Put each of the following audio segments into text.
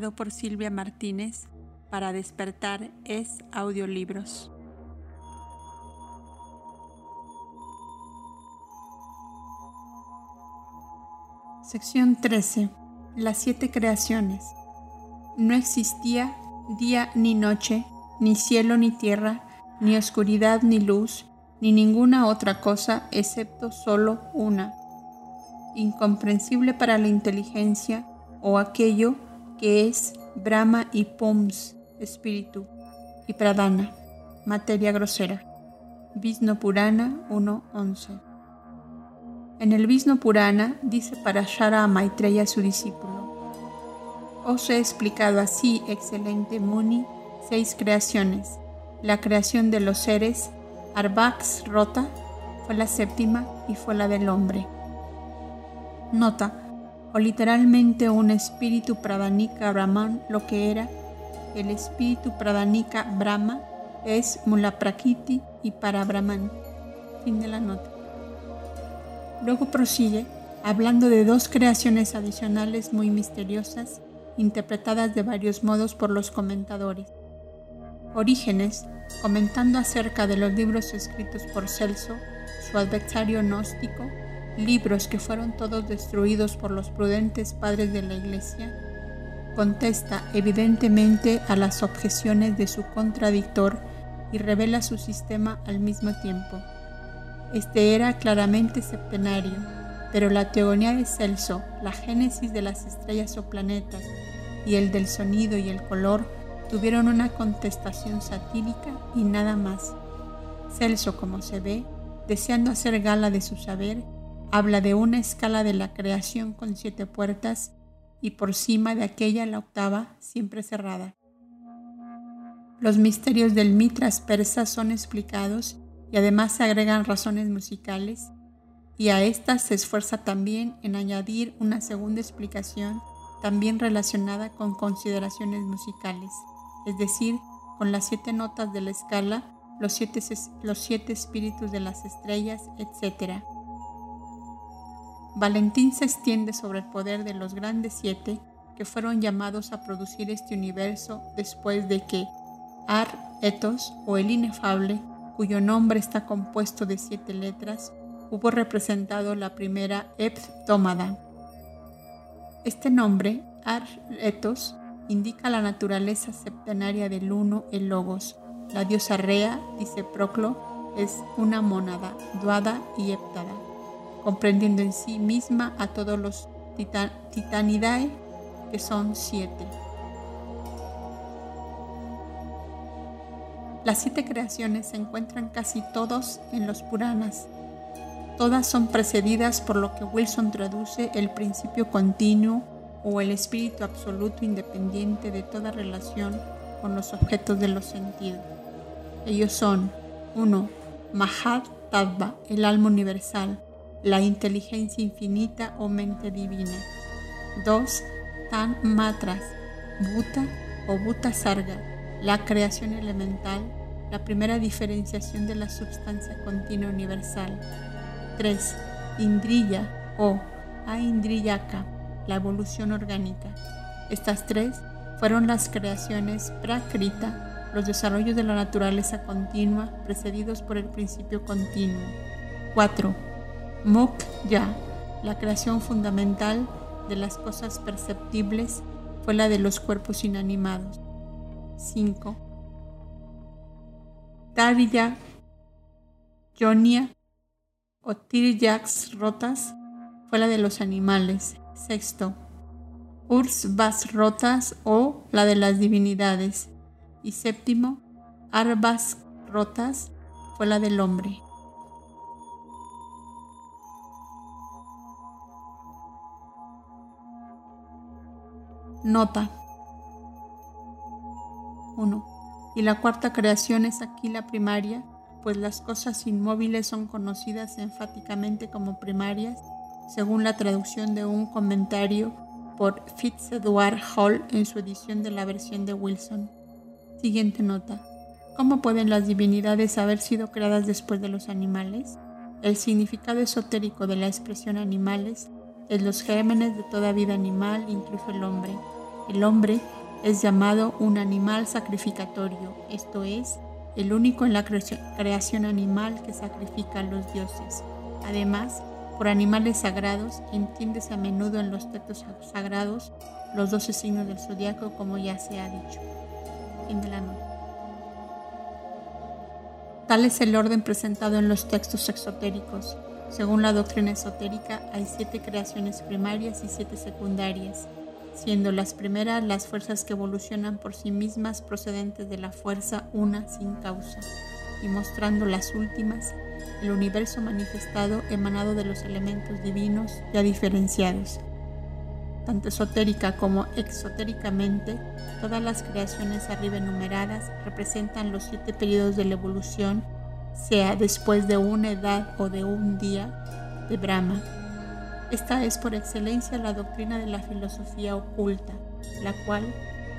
por Silvia Martínez para despertar es audiolibros. Sección 13. Las siete creaciones. No existía día ni noche, ni cielo ni tierra, ni oscuridad ni luz, ni ninguna otra cosa excepto solo una, incomprensible para la inteligencia o aquello que es Brahma y Pums, espíritu, y Pradana, materia grosera. Vishnu Purana 1.11 En el Vishnu Purana dice para Shara Maitreya su discípulo, Os he explicado así, excelente Muni, seis creaciones. La creación de los seres, Arbax Rota, fue la séptima y fue la del hombre. Nota, o literalmente un espíritu Pradanika Brahman, lo que era el espíritu Pradanika Brahma es Mulaprakriti y para Brahman. Fin de la nota. Luego prosigue hablando de dos creaciones adicionales muy misteriosas, interpretadas de varios modos por los comentadores. Orígenes, comentando acerca de los libros escritos por Celso, su adversario gnóstico, libros que fueron todos destruidos por los prudentes padres de la Iglesia, contesta evidentemente a las objeciones de su contradictor y revela su sistema al mismo tiempo. Este era claramente septenario, pero la teogonía de Celso, la génesis de las estrellas o planetas y el del sonido y el color tuvieron una contestación satírica y nada más. Celso, como se ve, deseando hacer gala de su saber, habla de una escala de la creación con siete puertas y por cima de aquella la octava siempre cerrada. Los misterios del Mitras persa son explicados y además se agregan razones musicales y a estas se esfuerza también en añadir una segunda explicación también relacionada con consideraciones musicales, es decir, con las siete notas de la escala, los siete, los siete espíritus de las estrellas, etc. Valentín se extiende sobre el poder de los grandes siete que fueron llamados a producir este universo después de que Ar Etos o el inefable, cuyo nombre está compuesto de siete letras, hubo representado la primera Eptómada. Este nombre, Ar Etos, indica la naturaleza septenaria del uno, el Logos. La diosa Rea, dice Proclo, es una mónada, duada y heptada comprendiendo en sí misma a todos los titanidae, que son siete. Las siete creaciones se encuentran casi todos en los Puranas. Todas son precedidas por lo que Wilson traduce el principio continuo o el espíritu absoluto independiente de toda relación con los objetos de los sentidos. Ellos son 1. Mahat Tattva, el alma universal, la inteligencia infinita o mente divina. 2. Tan Matras, Buta o Buta Sarga, la creación elemental, la primera diferenciación de la substancia continua universal. 3. Indriya o Aindriyaka, la evolución orgánica. Estas tres fueron las creaciones Prakrita, los desarrollos de la naturaleza continua precedidos por el principio continuo. 4 ya la creación fundamental de las cosas perceptibles, fue la de los cuerpos inanimados. 5. Tariya, Yonia o Tiryax rotas fue la de los animales. Sexto, Ursvas rotas o la de las divinidades. Y séptimo, Arbas rotas fue la del hombre. Nota 1. Y la cuarta creación es aquí la primaria, pues las cosas inmóviles son conocidas enfáticamente como primarias, según la traducción de un comentario por Fitzedward Hall en su edición de la versión de Wilson. Siguiente nota. ¿Cómo pueden las divinidades haber sido creadas después de los animales? El significado esotérico de la expresión animales es los gérmenes de toda vida animal, incluso el hombre El hombre es llamado un animal sacrificatorio, esto es, el único en la creación animal que sacrifica a los dioses. Además, por animales sagrados entiéndese a menudo en los textos sagrados los doce signos del zodiaco, como ya se ha dicho. Fin de la. Tal es el orden presentado en los textos exotéricos. Según la doctrina esotérica, hay siete creaciones primarias y siete secundarias, siendo las primeras las fuerzas que evolucionan por sí mismas procedentes de la fuerza una sin causa, y mostrando las últimas, el universo manifestado emanado de los elementos divinos ya diferenciados. Tanto esotérica como exotéricamente, todas las creaciones arriba enumeradas representan los siete periodos de la evolución, sea después de una edad o de un día de Brahma. Esta es por excelencia la doctrina de la filosofía oculta, la cual,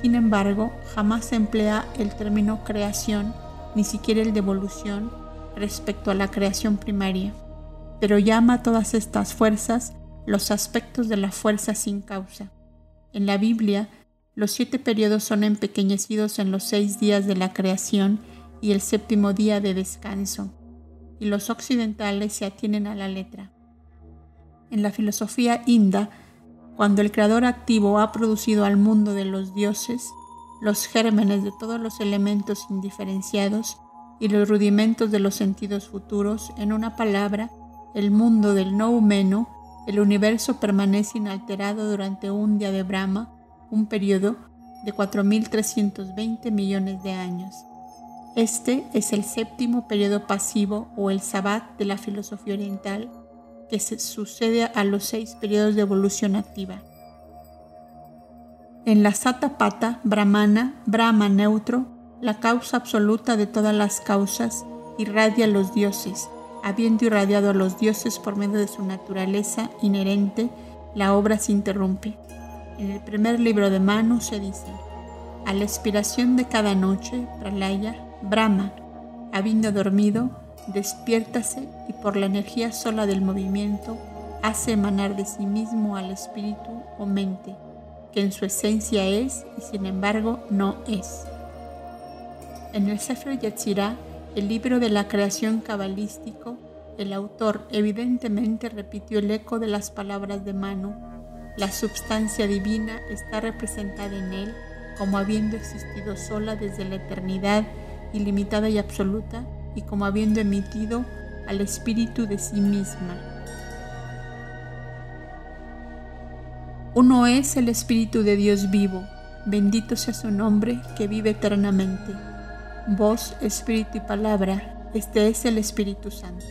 sin embargo, jamás emplea el término creación, ni siquiera el de evolución, respecto a la creación primaria, pero llama a todas estas fuerzas los aspectos de la fuerza sin causa. En la Biblia, los siete periodos son empequeñecidos en los seis días de la creación y el séptimo día de descanso, y los occidentales se atienen a la letra. En la filosofía inda, cuando el creador activo ha producido al mundo de los dioses, los gérmenes de todos los elementos indiferenciados y los rudimentos de los sentidos futuros, en una palabra, el mundo del no humano, el universo permanece inalterado durante un día de Brahma, un periodo de 4.320 millones de años. Este es el séptimo periodo pasivo o el sabbat de la filosofía oriental que se sucede a los seis periodos de evolución activa. En la Satapata Brahmana, Brahma neutro, la causa absoluta de todas las causas, irradia a los dioses. Habiendo irradiado a los dioses por medio de su naturaleza inherente, la obra se interrumpe. En el primer libro de Manu se dice, a la expiración de cada noche, Pralaya, Brahma, habiendo dormido, despiértase y por la energía sola del movimiento hace emanar de sí mismo al espíritu o mente, que en su esencia es y sin embargo no es. En el Sefer Yetzirah, el libro de la creación cabalístico, el autor evidentemente repitió el eco de las palabras de Manu. La substancia divina está representada en él como habiendo existido sola desde la eternidad ilimitada y absoluta y como habiendo emitido al espíritu de sí misma. Uno es el espíritu de Dios vivo, bendito sea su nombre que vive eternamente voz, espíritu y palabra, este es el Espíritu Santo.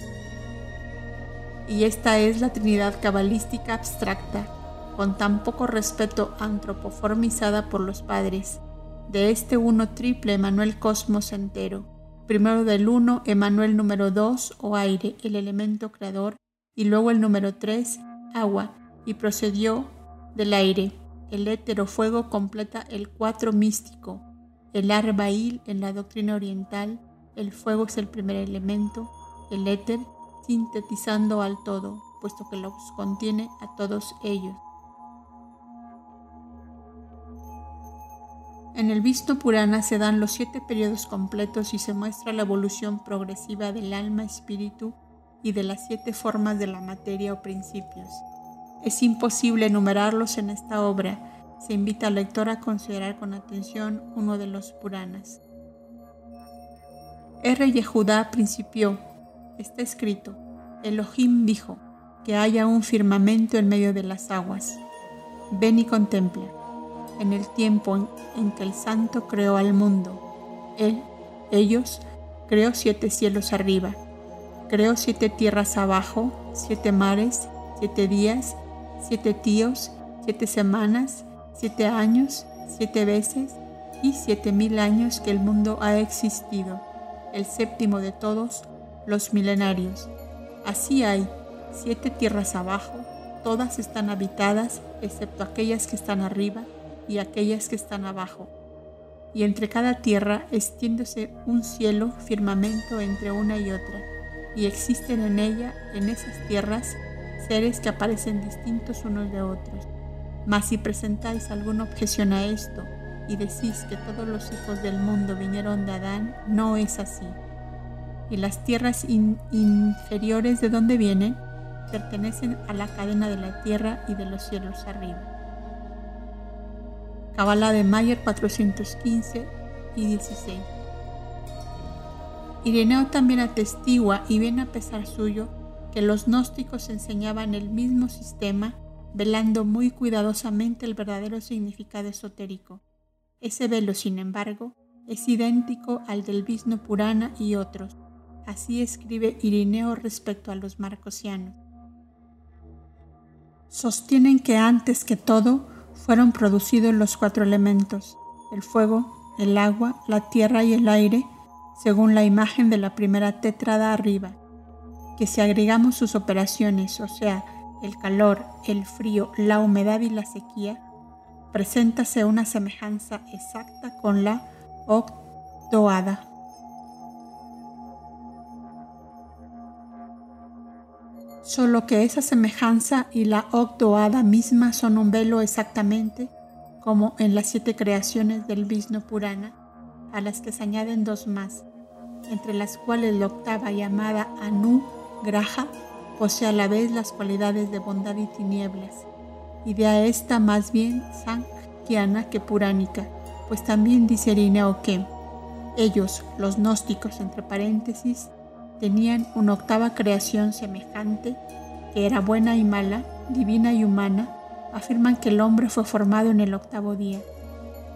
Y esta es la Trinidad cabalística abstracta, con tan poco respeto antropoformizada por los padres. De este uno triple emanó el cosmos entero. Primero del uno emanó el número dos o aire, el elemento creador, y luego el número tres, agua, y procedió del aire. El éter o fuego completa el cuatro místico, el arbail en la doctrina oriental, el fuego es el primer elemento, el éter, sintetizando al todo, puesto que los contiene a todos ellos. En el Vishnu Purana se dan los siete periodos completos y se muestra la evolución progresiva del alma, espíritu y de las siete formas de la materia o principios. Es imposible enumerarlos en esta obra, se invita al lector a considerar con atención uno de los Puranas. R. Yehudá principió, está escrito, Elohim dijo, que haya un firmamento en medio de las aguas. Ven y contempla, en el tiempo en, que el santo creó al mundo. Él, ellos, creó siete cielos arriba, creó siete tierras abajo, siete mares, siete días, siete tíos, siete semanas, siete años, siete veces y siete mil años que el mundo ha existido, el séptimo de todos los milenarios. Así hay siete tierras abajo, todas están habitadas excepto aquellas que están arriba y aquellas que están abajo. Y entre cada tierra extiéndose un cielo firmamento entre una y otra, y existen en ella, en esas tierras, seres que aparecen distintos unos de otros Mas si presentáis alguna objeción a esto y decís que todos los hijos del mundo vinieron de Adán, no es así. Y las tierras inferiores de donde vienen pertenecen a la cadena de la tierra y de los cielos arriba. Cabala de Mayer 415 y 16. Ireneo también atestigua y viene a pesar suyo que los gnósticos enseñaban el mismo sistema, velando muy cuidadosamente el verdadero significado esotérico. Ese velo, sin embargo, es idéntico al del Vishnu Purana y otros. Así escribe Irineo respecto a los marcosianos. Sostienen que antes que todo fueron producidos los cuatro elementos, el fuego, el agua, la tierra y el aire, según la imagen de la primera tétrada arriba que si agregamos sus operaciones, o sea, el calor, el frío, la humedad y la sequía, preséntase una semejanza exacta con la octoada. Solo que esa semejanza y la octoada misma son un velo exactamente como en las siete creaciones del Vishnu Purana, a las que se añaden dos más, entre las cuales la octava llamada Anu Graja posee a la vez las cualidades de bondad y tinieblas, y de a esta más bien sankiana que puránica, pues también dice Irineo que ellos, los gnósticos entre paréntesis, tenían una octava creación semejante, que era buena y mala, divina y humana, afirman que el hombre fue formado en el octavo día.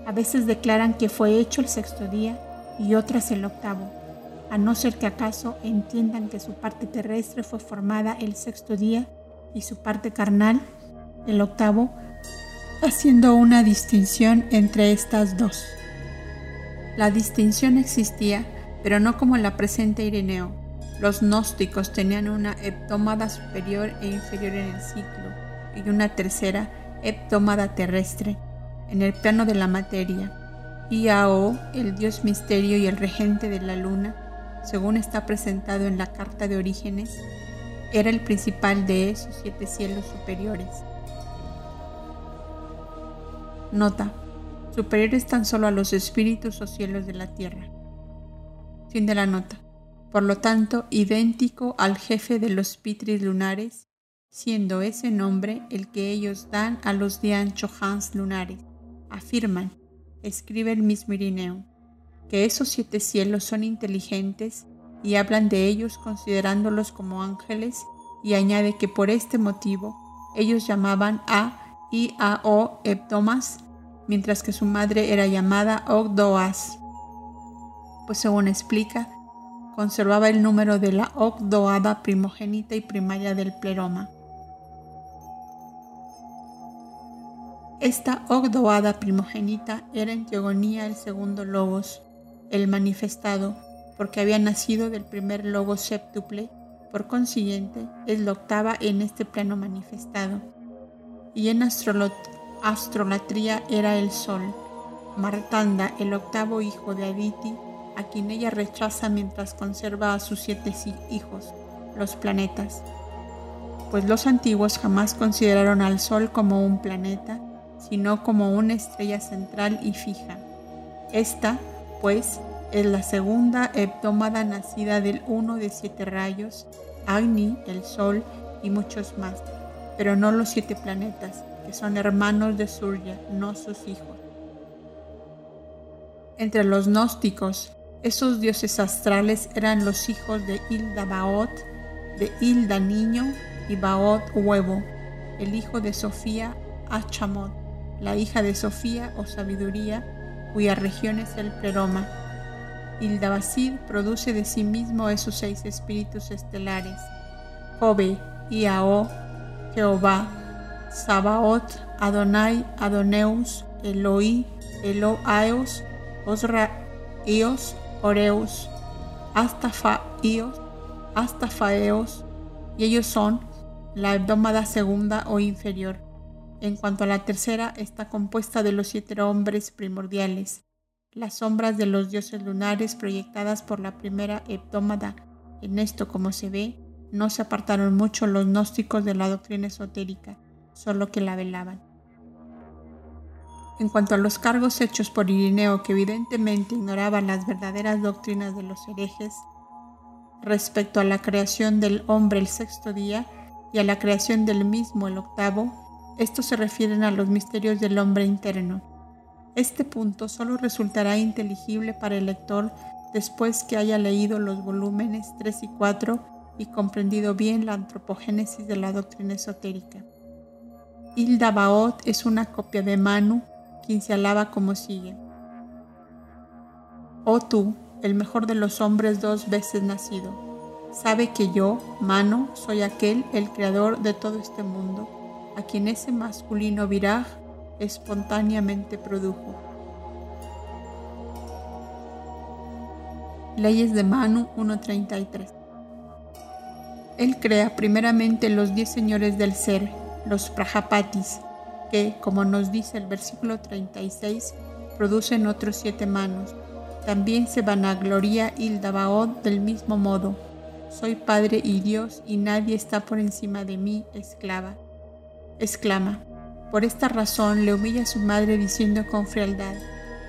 A veces declaran que fue hecho el sexto día y otras el octavo a no ser que acaso entiendan que su parte terrestre fue formada el sexto día y su parte carnal el octavo, haciendo una distinción entre estas dos. La distinción existía, pero no como la presenta Ireneo. Los gnósticos tenían una heptómada superior e inferior en el ciclo y una tercera heptómada terrestre en el plano de la materia. Iao, el dios misterio y el regente de la luna, según está presentado en la Carta de Orígenes, era el principal de esos siete cielos superiores. Nota. Superiores tan solo a los espíritus o cielos de la tierra. Fin de la nota. Por lo tanto, idéntico al jefe de los pitris lunares, siendo ese nombre el que ellos dan a los Dian Chohans lunares. Afirman, escribe el mismo Irineo que esos siete cielos son inteligentes y hablan de ellos considerándolos como ángeles y añade que por este motivo ellos llamaban a y a O Eptomas, mientras que su madre era llamada Ogdoas, pues según explica, conservaba el número de la Ogdoada primogénita y primaria del pleroma. Esta Ogdoada primogénita era en teogonía el segundo Logos, el manifestado, porque había nacido del primer logo séptuple, por consiguiente es la octava en este plano manifestado. Y en astrolatría era el sol, Martanda, el octavo hijo de Aditi, a quien ella rechaza mientras conserva a sus siete hijos, los planetas. Pues los antiguos jamás consideraron al Sol como un planeta, sino como una estrella central y fija. Esta pues es la segunda heptómada nacida del uno de siete rayos, Agni, el Sol y muchos más, pero no los siete planetas, que son hermanos de Surya, no sus hijos. Entre los gnósticos, esos dioses astrales eran los hijos de Hilda Baot, de Hilda Niño y Baot Huevo, el hijo de Sofía Achamot, la hija de Sofía o Sabiduría, cuya región es el pleroma. Ildabasid produce de sí mismo esos seis espíritus estelares: Jobe, Iao, Jehová, Sabaot, Adonai, Adoneus, Eloi, Eloaeus, Osraíos, Oreus, Astafaíos, Astafaeos, y ellos son la hebdómada segunda o inferior. En cuanto a la tercera, está compuesta de los siete hombres primordiales, las sombras de los dioses lunares proyectadas por la primera heptómada. En esto, como se ve, no se apartaron mucho los gnósticos de la doctrina esotérica, solo que la velaban. En cuanto a los cargos hechos por Irineo, que evidentemente ignoraba las verdaderas doctrinas de los herejes, respecto a la creación del hombre el sexto día y a la creación del mismo el octavo, estos se refieren a los misterios del hombre interno. Este punto solo resultará inteligible para el lector después que haya leído los volúmenes 3 y 4 y comprendido bien la antropogénesis de la doctrina esotérica. Hilda Baot es una copia de Manu, quien se alaba como sigue. Oh tú, el mejor de los hombres dos veces nacido, sabe que yo, Manu, soy aquel, el creador de todo este mundo, a quien ese masculino viraj espontáneamente produjo. Leyes de Manu 1.33 Él crea primeramente los diez señores del ser, los Prajapatis, que, como nos dice el versículo 36, producen otros siete manos. También se vanagloria Ildabaod del mismo modo. Soy Padre y Dios y nadie está por encima de mí, esclava. Exclama. Por esta razón le humilla a su madre diciendo con frialdad,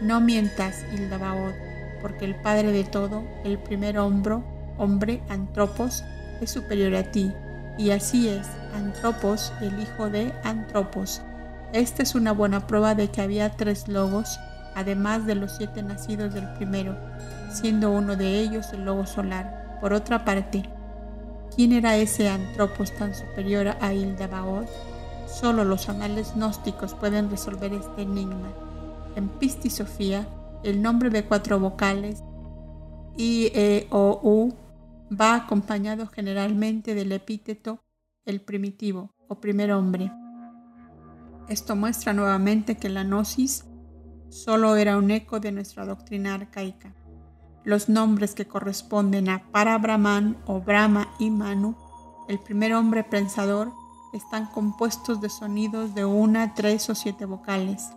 no mientas, Ildabaod, porque el Padre de todo, el primer hombro, hombre, Antropos, es superior a ti, y así es, Antropos, el hijo de Antropos. Esta es una buena prueba de que había tres lobos, además de los siete nacidos del primero, siendo uno de ellos el lobo solar. Por otra parte, ¿quién era ese Antropos tan superior a Ildabaod? Solo los anales gnósticos pueden resolver este enigma. En Pistisofía, el nombre de cuatro vocales I, E, O, U va acompañado generalmente del epíteto el primitivo o primer hombre. Esto muestra nuevamente que la gnosis solo era un eco de nuestra doctrina arcaica. Los nombres que corresponden a Parabrahman o Brahma y Manu, el primer hombre pensador, están compuestos de sonidos de una, tres o siete vocales.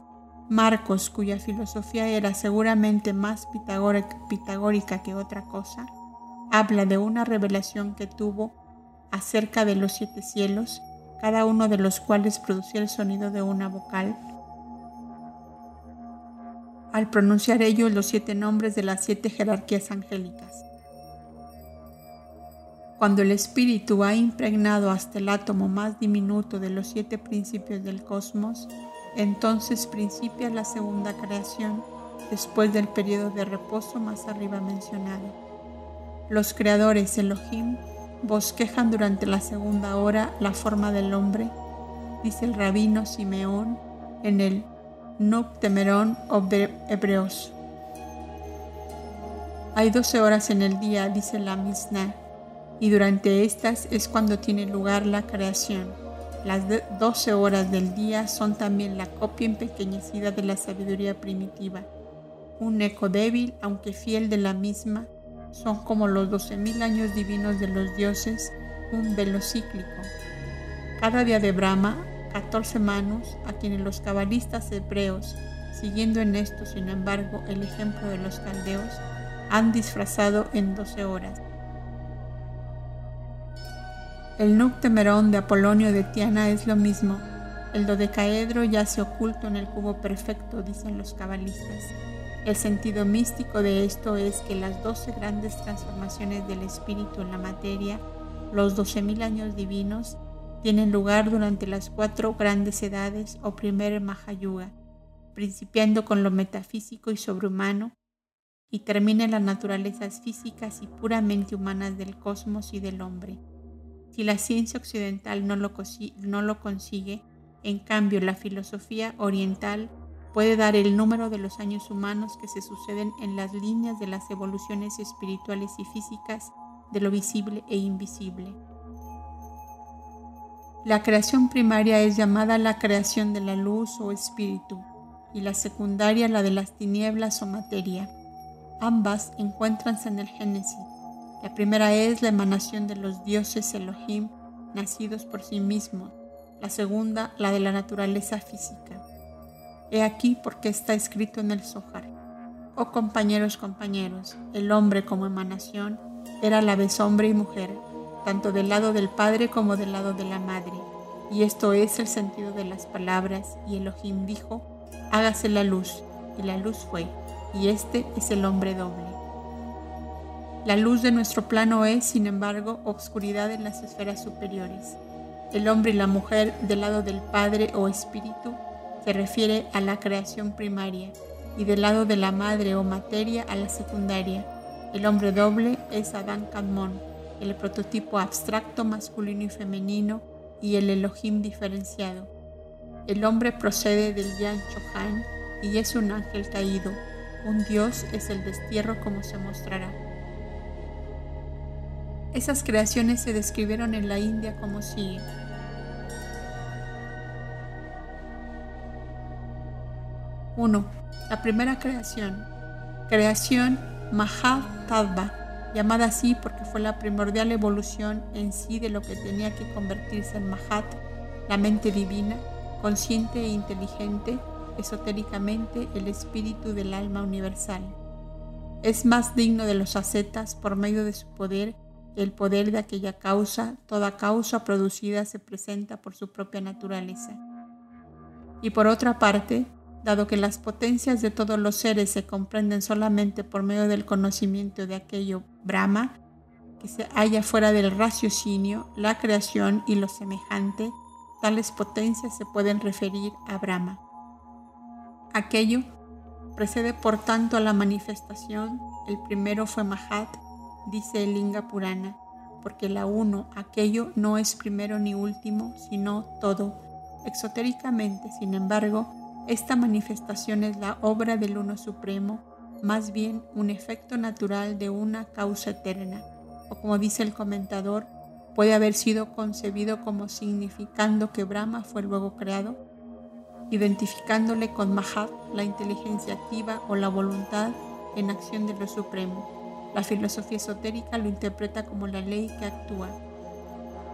Marcos, cuya filosofía era seguramente más pitagórica que otra cosa, habla de una revelación que tuvo acerca de los siete cielos, cada uno de los cuales producía el sonido de una vocal. Al pronunciar ellos los siete nombres de las siete jerarquías angélicas. Cuando el espíritu ha impregnado hasta el átomo más diminuto de los siete principios del cosmos, entonces principia la segunda creación después del periodo de reposo más arriba mencionado. Los creadores Elohim bosquejan durante la segunda hora la forma del hombre, dice el rabino Simeón en el Nuptemerón Hebreos. Hay doce horas en el día, dice la Mishnah, y durante estas es cuando tiene lugar la creación. Las doce horas del día son también la copia empequeñecida de la sabiduría primitiva. Un eco débil, aunque fiel de la misma, son como los doce mil años divinos de los dioses, un velo cíclico. Cada día de Brahma, catorce manos, a quienes los cabalistas hebreos, siguiendo en esto, sin embargo, el ejemplo de los caldeos, han disfrazado en doce horas. El Noctemerón de Apolonio de Tiana es lo mismo. El dodecaedro yace oculto en el cubo perfecto, dicen los cabalistas. El sentido místico de esto es que las doce grandes transformaciones del espíritu en la materia, los doce mil años divinos, tienen lugar durante las cuatro grandes edades o primer Mahayuga, principiando con lo metafísico y sobrehumano y termina en las naturalezas físicas y puramente humanas del cosmos y del hombre. Si la ciencia occidental no lo, no lo consigue, en cambio la filosofía oriental puede dar el número de los años humanos que se suceden en las líneas de las evoluciones espirituales y físicas de lo visible e invisible. La creación primaria es llamada la creación de la luz o espíritu y la secundaria la de las tinieblas o materia. Ambas encuentranse en el Génesis la primera es la emanación de los dioses Elohim nacidos por sí mismos. La segunda, la de la naturaleza física. He aquí porque está escrito en el Zohar. Oh compañeros, compañeros, el hombre como emanación era a la vez hombre y mujer, tanto del lado del padre como del lado de la madre. Y esto es el sentido de las palabras. Y Elohim dijo, hágase la luz, y la luz fue, y este es el hombre doble. La luz de nuestro plano es, sin embargo, obscuridad en las esferas superiores. El hombre y la mujer del lado del Padre o Espíritu se refiere a la creación primaria y del lado de la madre o materia a la secundaria. El hombre doble es Adán Kadmon, el prototipo abstracto masculino y femenino y el Elohim diferenciado. El hombre procede del Yan Chohan y es un ángel caído. Un dios es el destierro como se mostrará. Esas creaciones se describieron en la India como sigue. 1. La primera creación. Creación Mahatadva, llamada así porque fue la primordial evolución en sí de lo que tenía que convertirse en Mahat, la mente divina, consciente e inteligente, esotéricamente el espíritu del alma universal. Es más digno de los ascetas por medio de su poder el poder de aquella causa, toda causa producida se presenta por su propia naturaleza. Y por otra parte, dado que las potencias de todos los seres se comprenden solamente por medio del conocimiento de aquello Brahma, que se halla fuera del raciocinio, la creación y lo semejante, tales potencias se pueden referir a Brahma. Aquello precede por tanto a la manifestación, el primero fue Mahat, dice el Linga Purana, porque la uno, aquello no es primero ni último, sino todo. Exotéricamente, sin embargo, esta manifestación es la obra del Uno Supremo, más bien un efecto natural de una causa eterna, o como dice el comentador, puede haber sido concebido como significando que Brahma fue luego creado, identificándole con Mahat, la inteligencia activa o la voluntad en acción de lo supremo. La filosofía esotérica lo interpreta como la ley que actúa.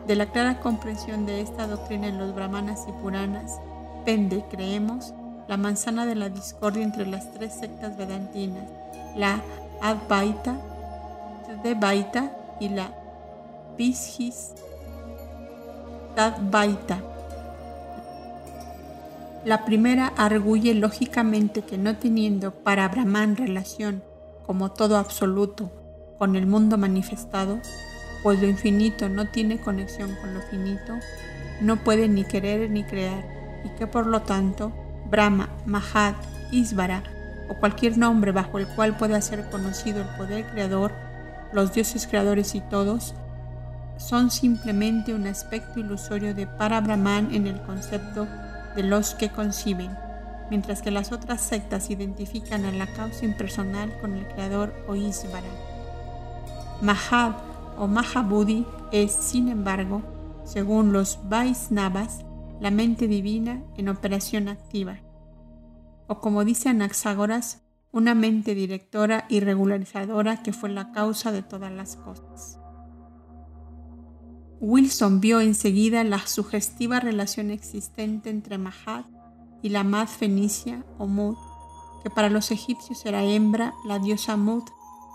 De la clara comprensión de esta doctrina en los brahmanas y puranas, pende, creemos, la manzana de la discordia entre las tres sectas vedantinas, la Advaita, Devaita y la Vishis Tadvaita. La primera arguye lógicamente que no teniendo para Brahman relación como todo absoluto con el mundo manifestado, pues lo infinito no tiene conexión con lo finito, no puede ni querer ni crear, y que por lo tanto Brahma, Mahat, Isvara o cualquier nombre bajo el cual pueda ser conocido el poder creador, los dioses creadores y todos, son simplemente un aspecto ilusorio de Para-Brahman en el concepto de los que conciben, mientras que las otras sectas identifican a la causa impersonal con el creador o Isvara. Mahat o Mahabudhi es, sin embargo, según los Vaisnavas, la mente divina en operación activa, o como dice Anaxágoras, una mente directora y regularizadora que fue la causa de todas las cosas. Wilson vio enseguida la sugestiva relación existente entre Mahat y la Mad fenicia o Mut, que para los egipcios era hembra, la diosa Mut,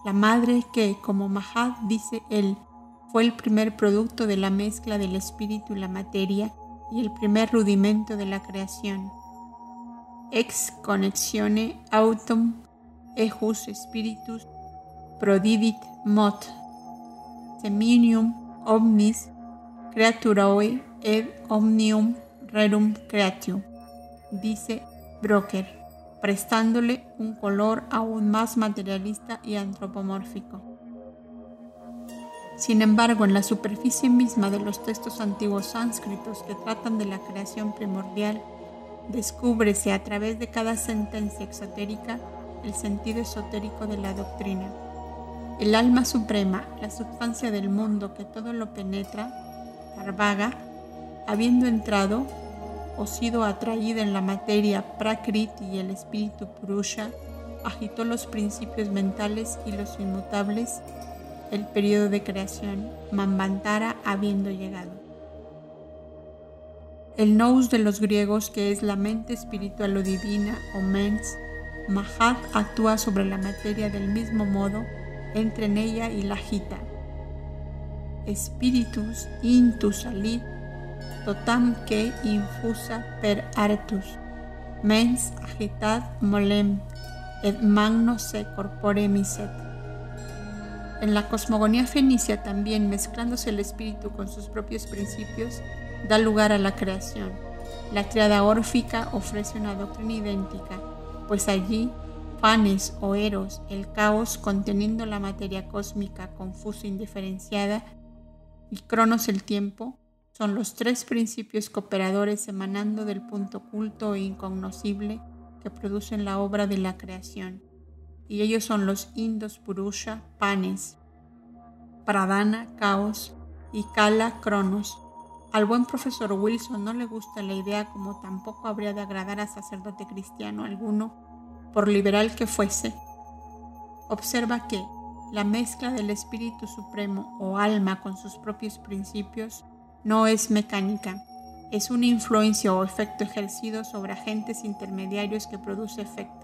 la madre que, como Mahat dice él, fue el primer producto de la mezcla del espíritu y la materia y el primer rudimento de la creación. Ex connexione autum ejus spiritus prodidit mot seminium omnis creaturae ed omnium rerum creatio, dice Broker, prestándole un color aún más materialista y antropomórfico. Sin embargo, en la superficie misma de los textos antiguos sánscritos que tratan de la creación primordial, descúbrese a través de cada sentencia exotérica el sentido esotérico de la doctrina. El alma suprema, la sustancia del mundo que todo lo penetra, Parvaga, habiendo entrado o sido atraída en la materia Prakriti y el espíritu Purusha, agitó los principios mentales y los inmutables el periodo de creación, Mambantara habiendo llegado. El nous de los griegos, que es la mente espiritual o divina, o mens, Mahat actúa sobre la materia del mismo modo entre en ella y la agita. Spiritus intus alit, totam que infusa per artus, mens agitat molem, et magno se corpore miset. En la cosmogonía fenicia también, mezclándose el espíritu con sus propios principios, da lugar a la creación. La triada órfica ofrece una doctrina idéntica, pues allí Fanes o Eros, el caos conteniendo la materia cósmica confusa e indiferenciada, y Cronos el tiempo, son los tres principios cooperadores emanando del punto oculto e incognoscible que producen la obra de la creación. Y ellos son los Indos Purusha, Panes, Pradana, Caos y Kala, Cronos. Al buen profesor Wilson no le gusta la idea como tampoco habría de agradar a sacerdote cristiano alguno, por liberal que fuese. Observa que la mezcla del Espíritu Supremo o alma con sus propios principios no es mecánica, es una influencia o efecto ejercido sobre agentes intermediarios que produce efectos.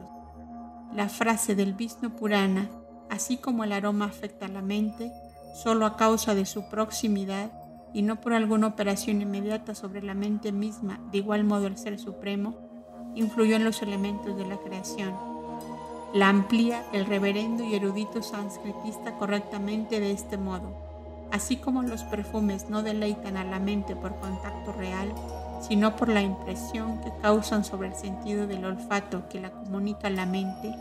La frase del Vishnu Purana, así como el aroma afecta a la mente, solo a causa de su proximidad y no por alguna operación inmediata sobre la mente misma, de igual modo el Ser Supremo, influyó en los elementos de la creación. La amplía el reverendo y erudito sanskritista correctamente de este modo Así como los perfumes no deleitan a la mente por contacto real, sino por la impresión que causan sobre el sentido del olfato que la comunica a la mente,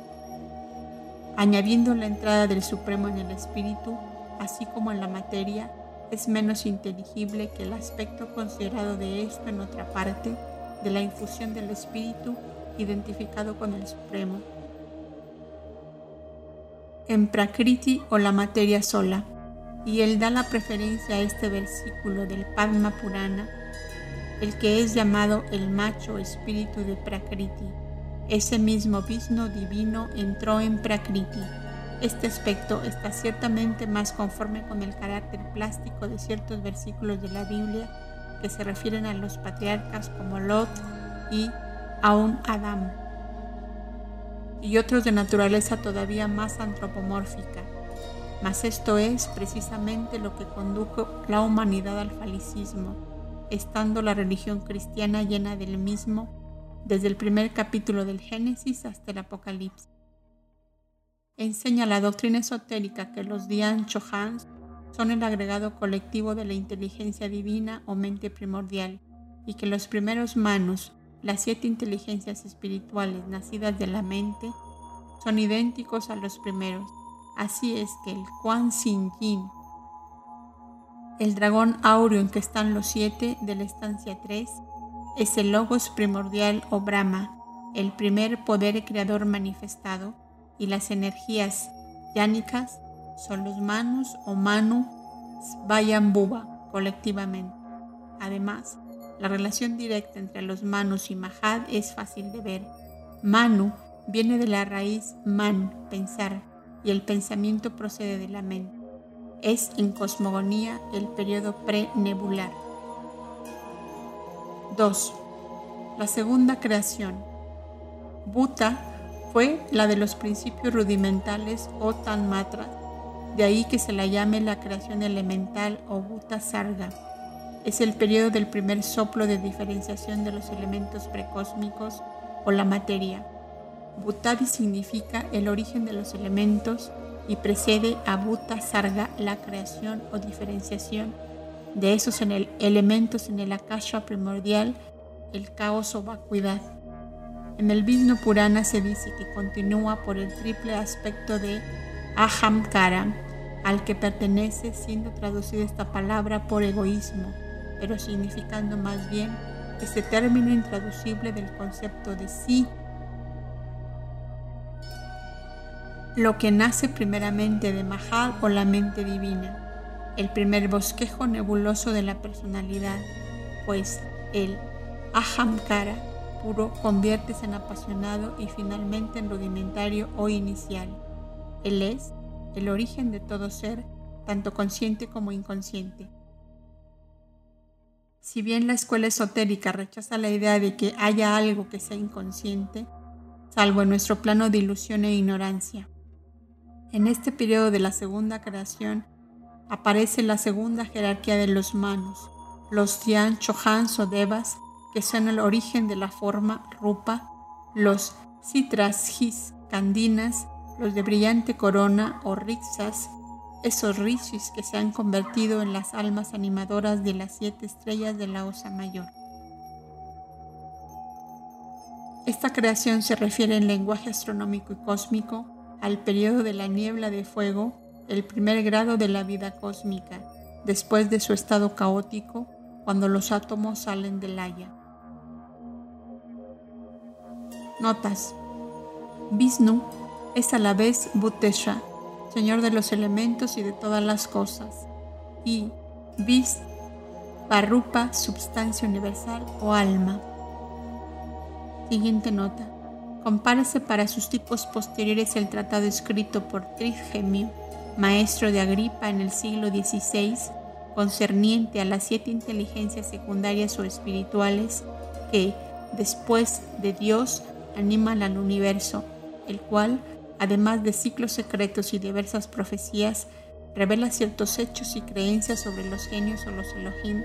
añadiendo la entrada del Supremo en el espíritu, así como en la materia, es menos inteligible que el aspecto considerado de esto en otra parte, de la infusión del espíritu identificado con el Supremo. En Prakriti o la materia sola y él da la preferencia a este versículo del Padma Purana, el que es llamado el macho espíritu de Prakriti. Ese mismo Vishnu divino entró en Prakriti. Este aspecto está ciertamente más conforme con el carácter plástico de ciertos versículos de la Biblia que se refieren a los patriarcas como Lot y Aun Adam, y otros de naturaleza todavía más antropomórfica mas esto es precisamente lo que condujo la humanidad al falicismo, estando la religión cristiana llena del mismo desde el primer capítulo del Génesis hasta el Apocalipsis. Enseña la doctrina esotérica que los Dian Chohans son el agregado colectivo de la inteligencia divina o mente primordial y que los primeros manos, las siete inteligencias espirituales nacidas de la mente, son idénticos a los primeros Así es que el Quan Sin Yin, el dragón áureo en que están los siete de la estancia 3, es el logos primordial o Brahma, el primer poder creador manifestado, y las energías yánicas son los manus o manu Svayambhuva colectivamente. Además, la relación directa entre los manus y mahad es fácil de ver. Manu viene de la raíz man, pensar, y el pensamiento procede de la mente. Es en cosmogonía el periodo pre-nebular. 2. La segunda creación. Bhuta fue la de los principios rudimentales o Tanmatra, de ahí que se la llame la creación elemental o Bhuta Sarga. Es el periodo del primer soplo de diferenciación de los elementos precósmicos o la materia Butadi significa el origen de los elementos y precede a Buta Sarga la creación o diferenciación de esos en el, elementos en el Akasha primordial, el caos o vacuidad. En el Vishnu Purana se dice que continúa por el triple aspecto de Ahamkara, al que pertenece, siendo traducida esta palabra por egoísmo, pero significando más bien ese término intraducible del concepto de sí lo que nace primeramente de Mahal o la mente divina, el primer bosquejo nebuloso de la personalidad, pues el ahamkara puro conviertes en apasionado y finalmente en rudimentario o inicial. Él es el origen de todo ser, tanto consciente como inconsciente. Si bien la escuela esotérica rechaza la idea de que haya algo que sea inconsciente, salvo en nuestro plano de ilusión e ignorancia, en este periodo de la segunda creación aparece la segunda jerarquía de los manos, los Dhyan, Chohans o Devas, que son el origen de la forma Rupa, los citrasgis candinas, los de brillante corona o rixas, esos rishis que se han convertido en las almas animadoras de las siete estrellas de la Osa Mayor. Esta creación se refiere en lenguaje astronómico y cósmico al periodo de la niebla de fuego, el primer grado de la vida cósmica, después de su estado caótico, cuando los átomos salen del haya. Notas. Vishnu es a la vez Bhutesha, Señor de los elementos y de todas las cosas, y Vis, Parrupa, substancia universal o alma. Siguiente nota. Compárese para sus tipos posteriores el tratado escrito por Trigemio, maestro de Agripa en el siglo XVI, concerniente a las siete inteligencias secundarias o espirituales que, después de Dios, animan al universo, el cual además de ciclos secretos y diversas profecías, revela ciertos hechos y creencias sobre los genios o los Elohim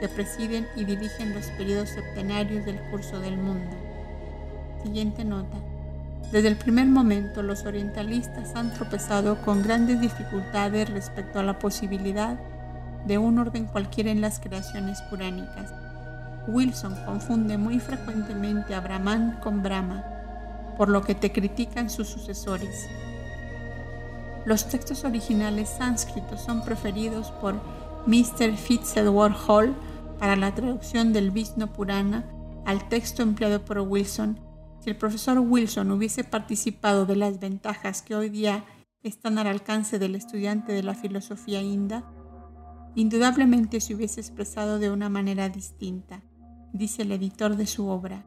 que presiden y dirigen los periodos septenarios del curso del mundo. Siguiente nota. Desde el primer momento los orientalistas han tropezado con grandes dificultades respecto a la posibilidad de un orden cualquiera en las creaciones puránicas. Wilson confunde muy frecuentemente a Brahman con Brahma por lo que te critican sus sucesores. Los textos originales sánscritos son preferidos por Mr. Fitzedward Hall para la traducción del Vishnu Purana al texto empleado por Wilson. Si el profesor Wilson hubiese participado de las ventajas que hoy día están al alcance del estudiante de la filosofía inda, indudablemente se hubiese expresado de una manera distinta, dice el editor de su obra.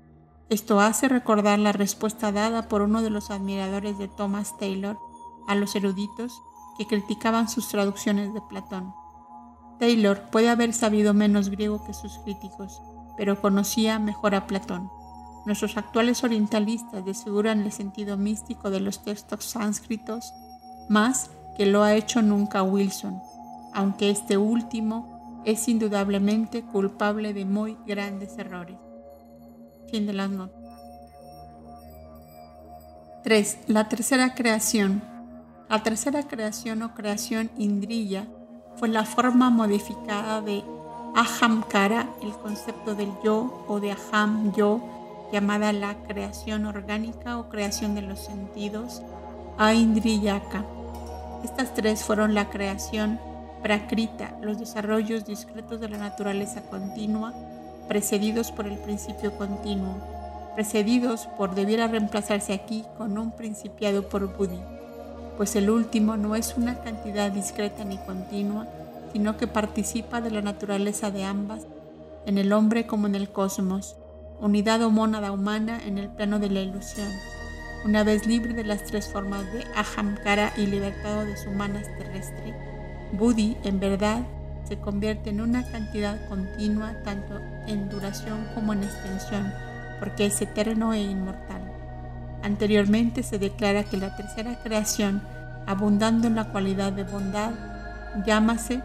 Esto hace recordar la respuesta dada por uno de los admiradores de Thomas Taylor a los eruditos que criticaban sus traducciones de Platón. Taylor puede haber sabido menos griego que sus críticos, pero conocía mejor a Platón. Nuestros actuales orientalistas desfiguran el sentido místico de los textos sánscritos más que lo ha hecho nunca Wilson, aunque este último es indudablemente culpable de muy grandes errores. Fin de las notas. 3. La tercera creación. La tercera creación o creación indriya fue la forma modificada de ahamkara, el concepto del yo o de aham yo, llamada la creación orgánica o creación de los sentidos, a indriyaka. Estas tres fueron la creación prakrita, los desarrollos discretos de la naturaleza continua, precedidos por el principio continuo, precedidos por debiera reemplazarse aquí con un principiado por Buddhi, pues el último no es una cantidad discreta ni continua, sino que participa de la naturaleza de ambas, en el hombre como en el cosmos, unidad o mónada humana en el plano de la ilusión. Una vez libre de las tres formas de ahamkara y libertado de su manas terrestre, Buddhi, en verdad, se convierte en una cantidad continua tanto en duración como en extensión, porque es eterno e inmortal. Anteriormente se declara que la tercera creación, abundando en la cualidad de bondad, llámase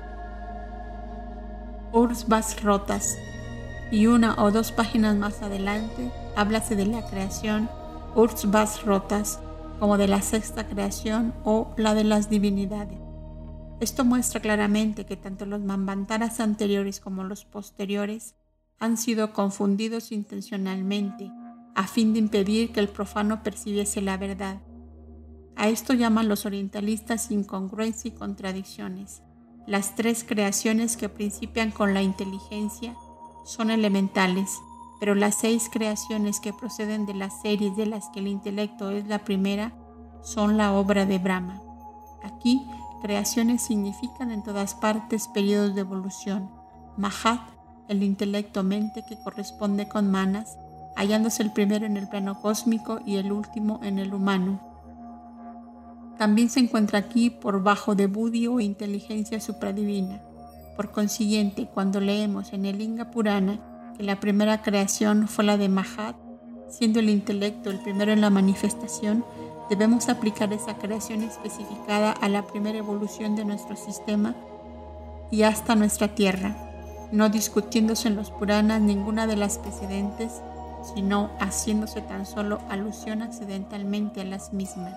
Ursvas Rotas, y una o dos páginas más adelante háblase de la creación Ursvas Rotas como de la sexta creación o la de las divinidades. Esto muestra claramente que tanto los mambantaras anteriores como los posteriores han sido confundidos intencionalmente a fin de impedir que el profano percibiese la verdad. A esto llaman los orientalistas incongruencia y contradicciones. Las tres creaciones que principian con la inteligencia son elementales, pero las seis creaciones que proceden de las series de las que el intelecto es la primera son la obra de Brahma. Aquí creaciones significan en todas partes periodos de evolución. Mahat, el intelecto-mente que corresponde con Manas, hallándose el primero en el plano cósmico y el último en el humano. También se encuentra aquí por bajo de Buddhi o inteligencia supradivina. Por consiguiente, cuando leemos en el Linga Purana que la primera creación fue la de Mahat, siendo el intelecto el primero en la manifestación, Debemos aplicar esa creación especificada a la primera evolución de nuestro sistema y hasta nuestra Tierra, no discutiéndose en los Puranas ninguna de las precedentes, sino haciéndose tan solo alusión accidentalmente a las mismas.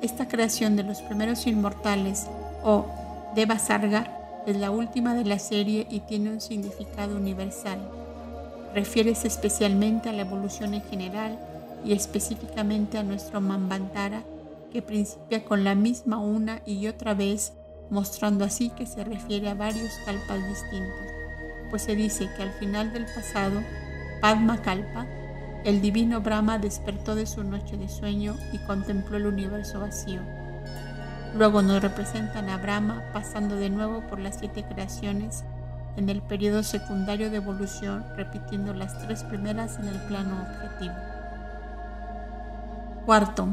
Esta creación de los primeros inmortales, o Devasarga, es la última de la serie y tiene un significado universal. Refiérese especialmente a la evolución en general y específicamente a nuestro Mambantara, que principia con la misma una y otra vez, mostrando así que se refiere a varios kalpas distintos, pues se dice que al final del pasado, Padma Kalpa, el divino Brahma despertó de su noche de sueño y contempló el universo vacío. Luego nos representan a Brahma pasando de nuevo por las siete creaciones en el periodo secundario de evolución, repitiendo las tres primeras en el plano objetivo. Cuarto,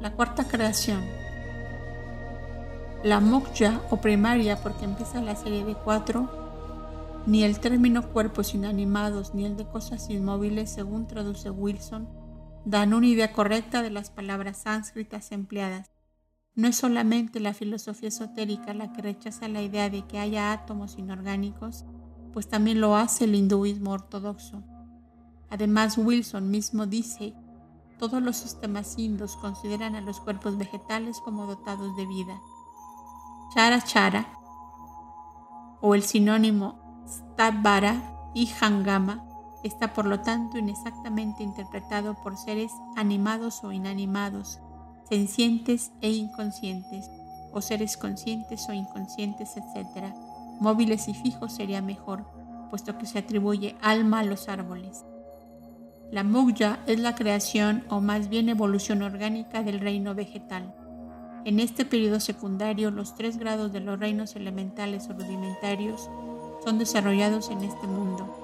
la cuarta creación. La moksha o primaria, porque empieza la serie de cuatro, ni el término cuerpos inanimados ni el de cosas inmóviles, según traduce Wilson, dan una idea correcta de las palabras sánscritas empleadas. No es solamente la filosofía esotérica la que rechaza la idea de que haya átomos inorgánicos, pues también lo hace el hinduismo ortodoxo. Además, Wilson mismo dice todos los sistemas hindus consideran a los cuerpos vegetales como dotados de vida. Chara chara, o el sinónimo stabara y hangama, está por lo tanto inexactamente interpretado por seres animados o inanimados, sencientes e inconscientes, o seres conscientes o inconscientes, etc. Móviles y fijos sería mejor, puesto que se atribuye alma a los árboles. La mugya es la creación o más bien evolución orgánica del reino vegetal. En este periodo secundario, los tres grados de los reinos elementales o rudimentarios son desarrollados en este mundo,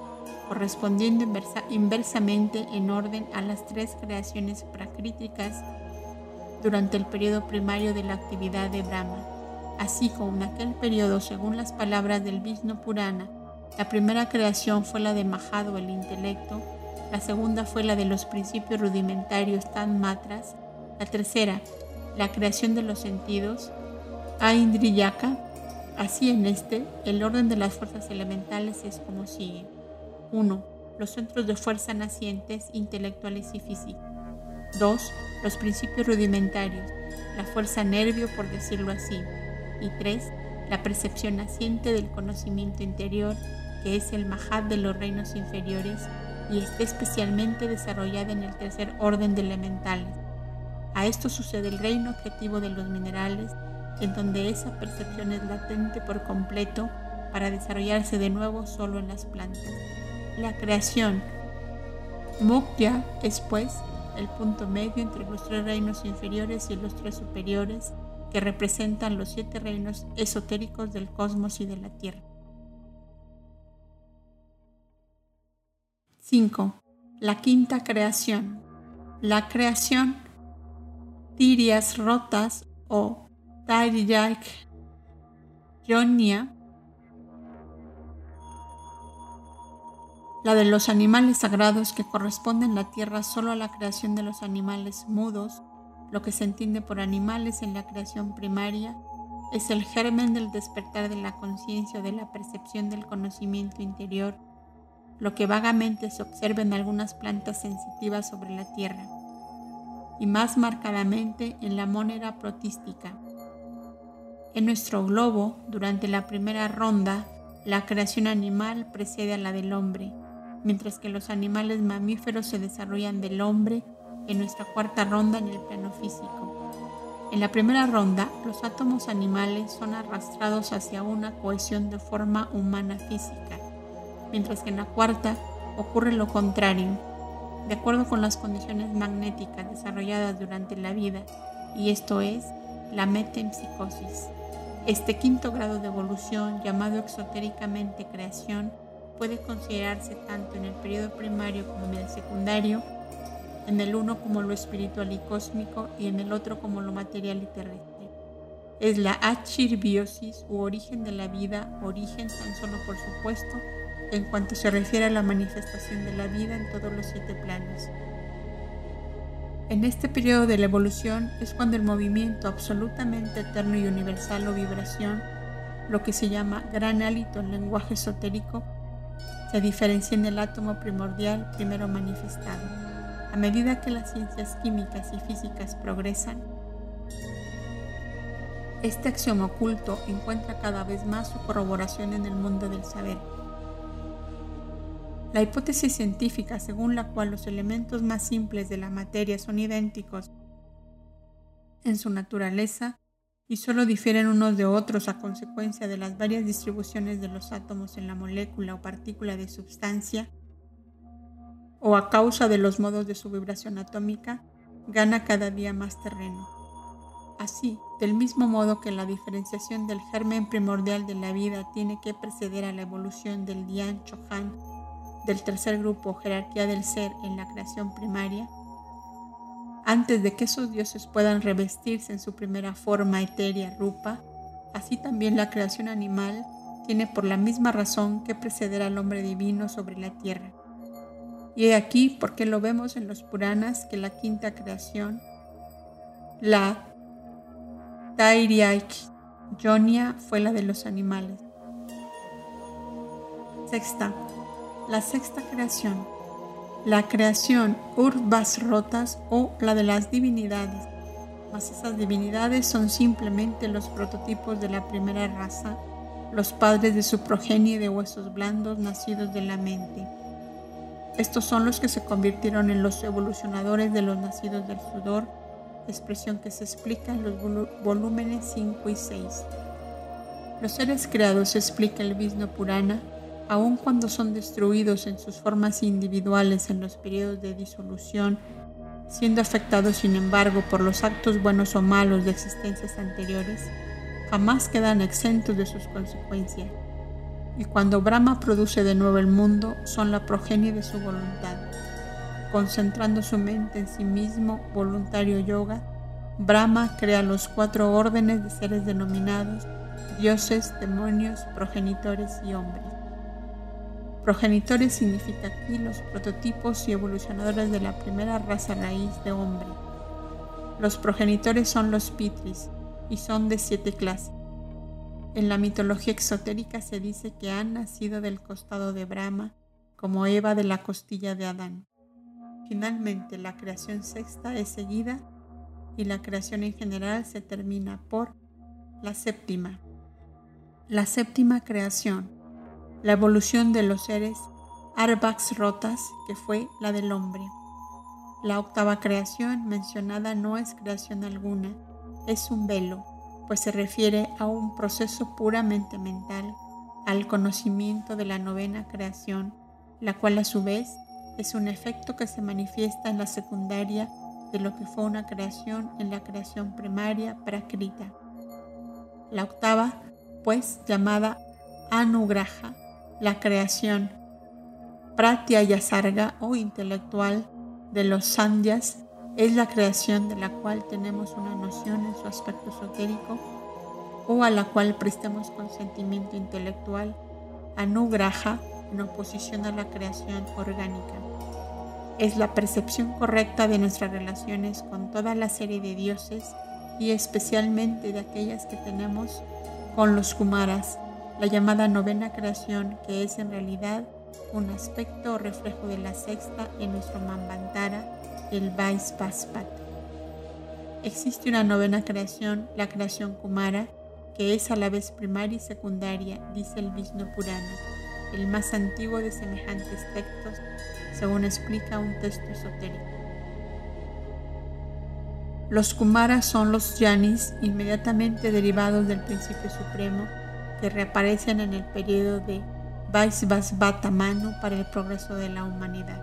correspondiendo inversamente en orden a las tres creaciones pracríticas durante el periodo primario de la actividad de Brahma. Así como en aquel periodo, según las palabras del Vishnu Purana, la primera creación fue la de Mahado, el intelecto, la segunda fue la de los principios rudimentarios tan matras. La tercera, la creación de los sentidos. Aindriyaka. Así en este, el orden de las fuerzas elementales es como sigue. 1. Los centros de fuerza nacientes, intelectuales y físicos. 2. Los principios rudimentarios, la fuerza nervio por decirlo así. Y 3. La percepción naciente del conocimiento interior, que es el mahad de los reinos inferiores y está especialmente desarrollada en el tercer orden de elementales. A esto sucede el reino objetivo de los minerales, en donde esa percepción es latente por completo para desarrollarse de nuevo solo en las plantas. La creación. Mukya es pues el punto medio entre los tres reinos inferiores y los tres superiores que representan los siete reinos esotéricos del cosmos y de la Tierra. 5. La quinta creación. La creación tirias rotas o Tariyak Yonia, la de los animales sagrados que corresponde en la tierra solo a la creación de los animales mudos, lo que se entiende por animales en la creación primaria, es el germen del despertar de la conciencia o de la percepción del conocimiento interior lo que vagamente se observa en algunas plantas sensitivas sobre la tierra, y más marcadamente en la monera protística. En nuestro globo, durante la primera ronda, la creación animal precede a la del hombre, mientras que los animales mamíferos se desarrollan del hombre en nuestra cuarta ronda en el plano físico. En la primera ronda, los átomos animales son arrastrados hacia una cohesión de forma humana física mientras que en la cuarta ocurre lo contrario, de acuerdo con las condiciones magnéticas desarrolladas durante la vida, y esto es la metempsicosis. Este quinto grado de evolución, llamado exotéricamente creación, puede considerarse tanto en el periodo primario como en el secundario, en el uno como lo espiritual y cósmico y en el otro como lo material y terrestre. Es la achirbiosis u origen de la vida, origen tan solo por supuesto en cuanto se refiere a la manifestación de la vida en todos los siete planos. En este periodo de la evolución es cuando el movimiento absolutamente eterno y universal o vibración, lo que se llama gran hálito en lenguaje esotérico, se diferencia en el átomo primordial primero manifestado. A medida que las ciencias químicas y físicas progresan, este axioma oculto encuentra cada vez más su corroboración en el mundo del saber. La hipótesis científica según la cual los elementos más simples de la materia son idénticos en su naturaleza y solo difieren unos de otros a consecuencia de las varias distribuciones de los átomos en la molécula o partícula de sustancia, o a causa de los modos de su vibración atómica, gana cada día más terreno. Así, del mismo modo que la diferenciación del germen primordial de la vida tiene que preceder a la evolución del Dian Chohan, del tercer grupo jerarquía del ser en la creación primaria, antes de que esos dioses puedan revestirse en su primera forma etérea rupa, así también la creación animal tiene por la misma razón que preceder al hombre divino sobre la tierra. Y he aquí porque lo vemos en los Puranas que la quinta creación, la Yonia, fue la de los animales. Sexta, la sexta creación la creación urbas rotas o la de las divinidades. Mas esas divinidades son simplemente los prototipos de la primera raza, los padres de su progenie de huesos blandos nacidos de la mente. Estos son los que se convirtieron en los evolucionadores de los nacidos del sudor, expresión que se explica en los volúmenes 5 y 6. Los seres creados explica el Vishnu Purana aun cuando son destruidos en sus formas individuales en los periodos de disolución, siendo afectados sin embargo por los actos buenos o malos de existencias anteriores, jamás quedan exentos de sus consecuencias. Y cuando Brahma produce de nuevo el mundo, son la progenie de su voluntad. Concentrando su mente en sí mismo, voluntario yoga, Brahma crea los cuatro órdenes de seres denominados dioses, demonios, progenitores y hombres. Progenitores significa aquí los prototipos y evolucionadores de la primera raza raíz de hombre. Los progenitores son los pitris y son de siete clases. En la mitología exotérica se dice que han nacido del costado de Brahma, como Eva de la costilla de Adán. Finalmente, la creación sexta es seguida y la creación en general se termina por la séptima. La séptima creación la evolución de los seres Arbax rotas, que fue la del hombre. La octava creación mencionada no es creación alguna, es un velo, pues se refiere a un proceso puramente mental, al conocimiento de la novena creación, la cual a su vez es un efecto que se manifiesta en la secundaria de lo que fue una creación en la creación primaria prakrita. La octava, pues llamada Anugraha, la creación pratyayasarga o intelectual de los sandyas es la creación de la cual tenemos una noción en su aspecto esotérico o a la cual prestemos consentimiento intelectual, anugraha en oposición a la creación orgánica. Es la percepción correcta de nuestras relaciones con toda la serie de dioses y especialmente de aquellas que tenemos con los kumaras, la llamada novena creación, que es en realidad un aspecto o reflejo de la sexta en nuestro Manvantara, el Vaisvaspat. Existe una novena creación, la creación Kumara, que es a la vez primaria y secundaria, dice el Vishnu Purana, el más antiguo de semejantes textos, según explica un texto esotérico. Los Kumaras son los Yanis inmediatamente derivados del principio supremo que reaparecen en el periodo de Vaisvasvata Manu para el progreso de la humanidad.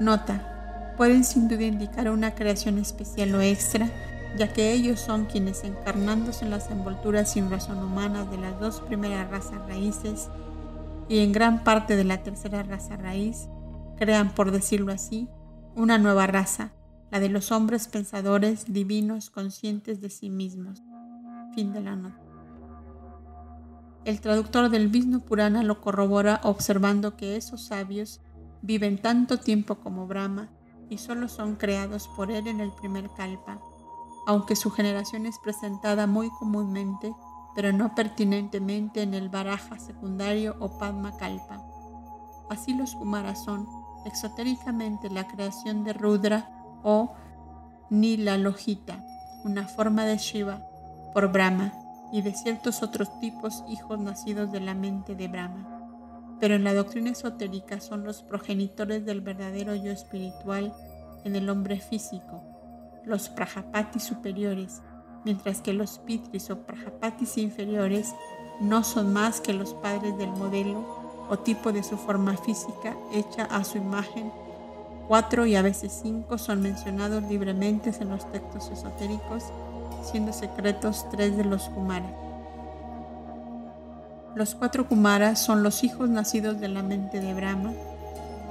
Nota, pueden sin duda indicar una creación especial o extra, ya que ellos son quienes encarnándose en las envolturas sin razón humanas de las dos primeras razas raíces y en gran parte de la tercera raza raíz, crean, por decirlo así, una nueva raza, la de los hombres pensadores, divinos, conscientes de sí mismos. Fin de la. El traductor del Vishnu Purana lo corrobora observando que esos sabios viven tanto tiempo como Brahma y solo son creados por él en el primer kalpa, aunque su generación es presentada muy comúnmente pero no pertinentemente en el baraja secundario o padma kalpa. Así los kumaras son exotéricamente la creación de Rudra o Nila Lojita, una forma de Shiva, por Brahma y de ciertos otros tipos hijos nacidos de la mente de Brahma. Pero en la doctrina esotérica son los progenitores del verdadero yo espiritual en el hombre físico, los prajapatis superiores, mientras que los pitris o prajapatis inferiores no son más que los padres del modelo o tipo de su forma física hecha a su imagen. Cuatro y a veces cinco son mencionados libremente en los textos esotéricos, siendo secretos tres de los Kumaras. Los cuatro Kumaras son los hijos nacidos de la mente de Brahma.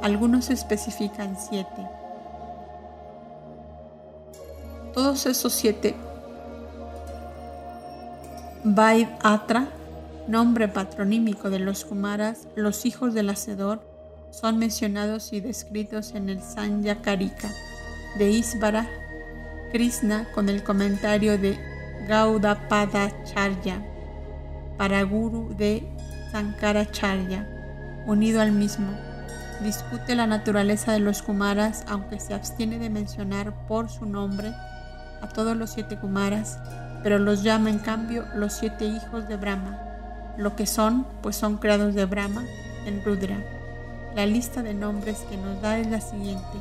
Algunos especifican siete. Todos esos siete Vaid Atra nombre patronímico de los Kumaras, los hijos del Hacedor, son mencionados y descritos en el Sanya Karika de Isvara Krishna con el comentario de Gaudapadacharya, para Guru de Sankaracharya, unido al mismo. Discute la naturaleza de los Kumaras, aunque se abstiene de mencionar por su nombre a todos los siete Kumaras, pero los llama en cambio los siete hijos de Brahma lo que son, pues son creados de Brahma en Rudra. La lista de nombres que nos da es la siguiente.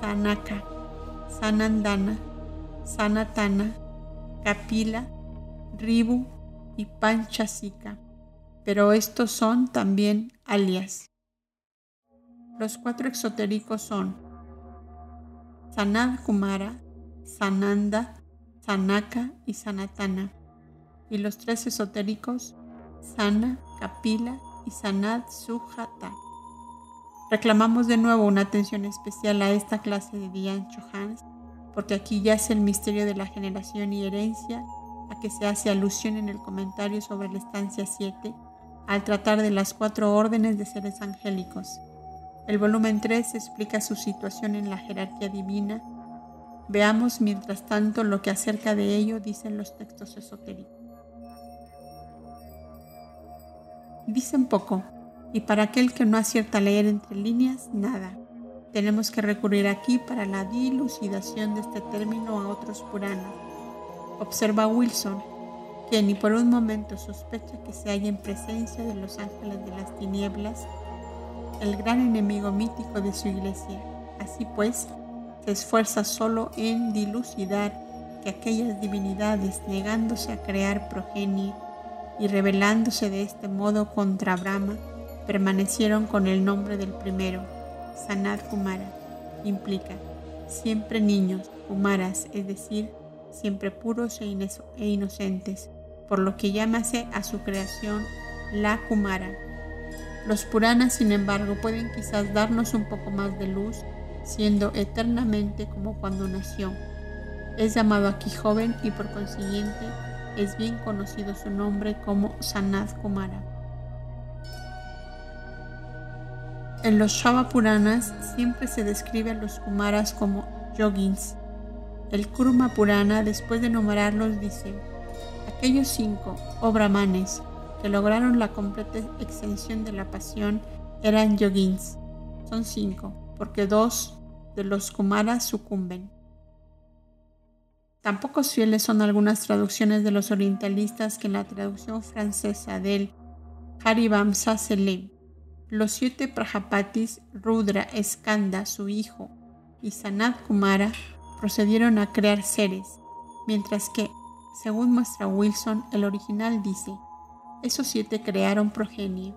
Sanaka, Sanandana, Sanatana, Kapila, Ribu y Panchasika. Pero estos son también alias. Los cuatro exotéricos son Sanad Kumara, Sananda, Sanaka y Sanatana. Y los tres esotéricos Sana, Kapila y Sanad Sujata. Reclamamos de nuevo una atención especial a esta clase de Diane Chohans, porque aquí yace el misterio de la generación y herencia a que se hace alusión en el comentario sobre la estancia 7 al tratar de las cuatro órdenes de seres angélicos. El volumen 3 explica su situación en la jerarquía divina. Veamos mientras tanto lo que acerca de ello dicen los textos esotéricos. Dicen poco, y para aquel que no acierta a leer entre líneas, nada. Tenemos que recurrir aquí para la dilucidación de este término a otros Puranas. Observa Wilson, que ni por un momento sospecha que se halla en presencia de los ángeles de las tinieblas, el gran enemigo mítico de su iglesia. Así pues, se esfuerza solo en dilucidar que aquellas divinidades, negándose a crear progenie, y rebelándose de este modo contra Brahma, permanecieron con el nombre del primero, Sanat Kumara. Implica siempre niños, Kumaras, es decir, siempre puros e, e, inocentes, por lo que llámase a su creación la Kumara. Los Puranas, sin embargo, pueden quizás darnos un poco más de luz, siendo eternamente como cuando nació. Es llamado aquí joven y por consiguiente es bien conocido su nombre como Sanat Kumara. En los Shava Puranas siempre se describe a los Kumaras como yogins. El Kurma Purana, después de numerarlos, dice: Aquellos cinco, o brahmanes, que lograron la completa extensión de la pasión eran yogins. Son cinco, porque dos de los Kumaras sucumben. Tampoco fieles son algunas traducciones de los orientalistas que en la traducción francesa del Haribamsa Selim, los siete Prajapatis, Rudra, Skanda, su hijo, y Sanat Kumara procedieron a crear seres, mientras que, según muestra Wilson, el original dice, esos siete crearon progenie,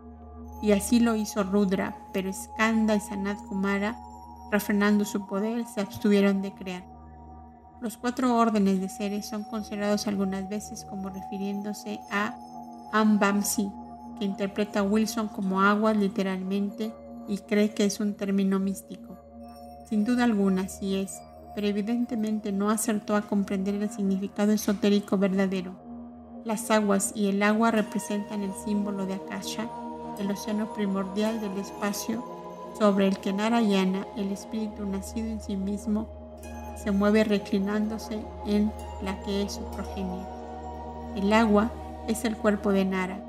y así lo hizo Rudra, pero Skanda y Sanat Kumara, refrenando su poder, se abstuvieron de crear. Los cuatro órdenes de seres son considerados algunas veces como refiriéndose a Ambamsi, que interpreta Wilson como agua literalmente y cree que es un término místico. Sin duda alguna, sí es, pero evidentemente no acertó a comprender el significado esotérico verdadero. Las aguas y el agua representan el símbolo de Akasha, el océano primordial del espacio sobre el que Narayana, el espíritu nacido en sí mismo, se mueve reclinándose en la que es su progenie. El agua es el cuerpo de Nara.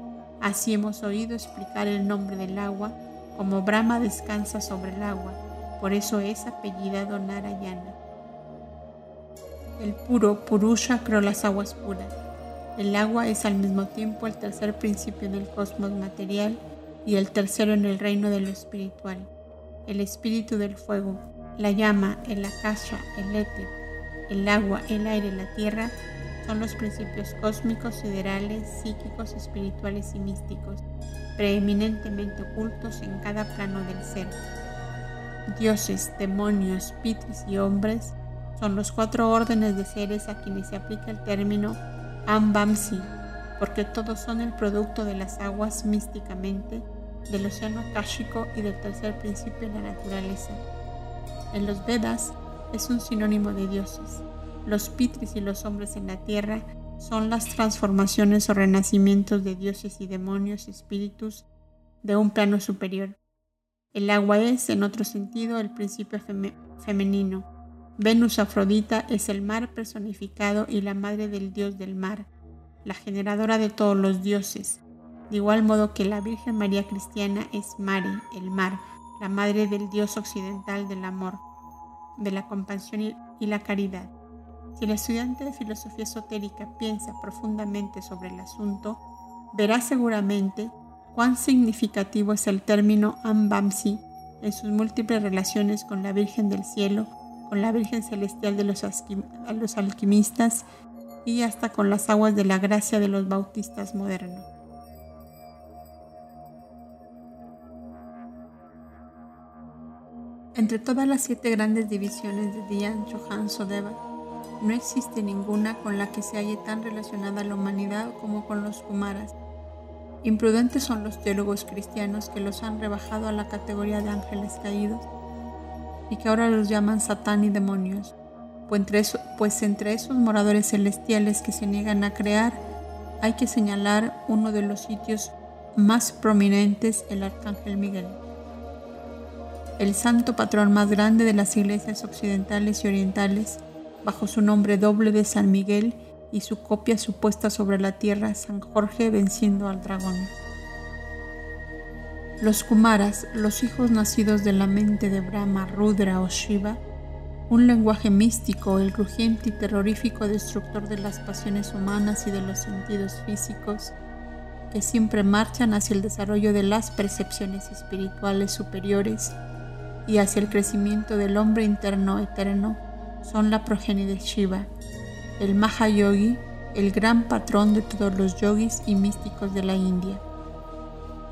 Así hemos oído explicar el nombre del agua, como Brahma descansa sobre el agua, por eso es apellidado Narayana. El puro Purusha creó las aguas puras. El agua es al mismo tiempo el tercer principio en el cosmos material y el tercero en el reino de lo espiritual. El espíritu del fuego, la llama, el akasha, el éter, el agua, el aire, la tierra son los principios cósmicos, siderales, psíquicos, espirituales y místicos, preeminentemente ocultos en cada plano del ser. Dioses, demonios, pitris y hombres son los cuatro órdenes de seres a quienes se aplica el término Ambamsi, porque todos son el producto de las aguas místicamente, del océano akáshico y del tercer principio de la naturaleza. En los Vedas es un sinónimo de dioses. Los pitris y los hombres en la tierra son las transformaciones o renacimientos de dioses y demonios, espíritus de un plano superior. El agua es, en otro sentido, el principio femenino. Venus Afrodita es el mar personificado y la madre del dios del mar, la generadora de todos los dioses, de igual modo que la Virgen María Cristiana es Mari, el mar, la madre del dios occidental del amor, de la compasión y la caridad. Si el estudiante de filosofía esotérica piensa profundamente sobre el asunto, verá seguramente cuán significativo es el término Ambamsi en sus múltiples relaciones con la Virgen del Cielo, con la Virgen Celestial de los, alquimistas y hasta con las aguas de la gracia de los bautistas modernos. Entre todas las siete grandes divisiones de Dian Johan Sodeva, no existe ninguna con la que se halle tan relacionada la humanidad como con los Kumaras. Imprudentes son los teólogos cristianos que los han rebajado a la categoría de ángeles caídos y que ahora los llaman Satán y demonios, pues entre, pues entre esos moradores celestiales que se niegan a crear hay que señalar uno de los sitios más prominentes, el Arcángel Miguel. El santo patrón más grande de las iglesias occidentales y orientales, bajo su nombre doble de San Miguel y su copia supuesta sobre la tierra San Jorge venciendo al dragón. Los Kumaras, los hijos nacidos de la mente de Brahma, Rudra o Shiva, un lenguaje místico, el rugiente y terrorífico destructor de las pasiones humanas y de los sentidos físicos, que siempre marchan hacia el desarrollo de las percepciones espirituales superiores y hacia el crecimiento del hombre interno eterno, son la progenie de Shiva, el Mahayogi, el gran patrón de todos los yogis y místicos de la India.